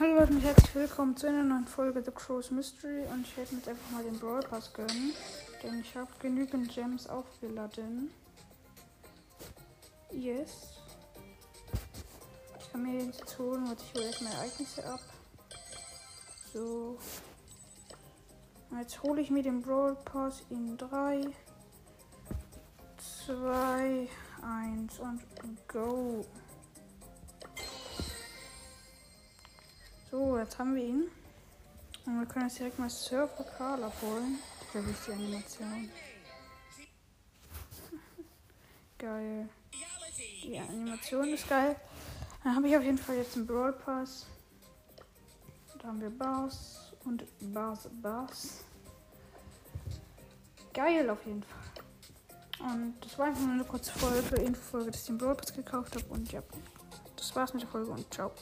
Hallo Leute und herzlich willkommen zu einer neuen Folge The Crow's Mystery und ich werde mir jetzt einfach mal den Brawl Pass gönnen, denn ich habe genügend Gems aufgeladen. Yes. Ich kann mir jetzt holen, und ich hole jetzt meine Ereignisse ab. So. Und jetzt hole ich mir den Brawl Pass in 3, 2, 1 und go. Jetzt haben wir ihn. Und wir können jetzt direkt mal Surfer Karl abholen. Sehr wichtige Animation. geil. Die Animation ist geil. Dann habe ich auf jeden Fall jetzt einen Brawl Pass. Da haben wir Bars und Bars, Bars. Geil auf jeden Fall. Und das war einfach nur eine kurze Folge, Infofolge, dass ich den Brawl Pass gekauft habe. Und ja, das war's mit der Folge und ciao.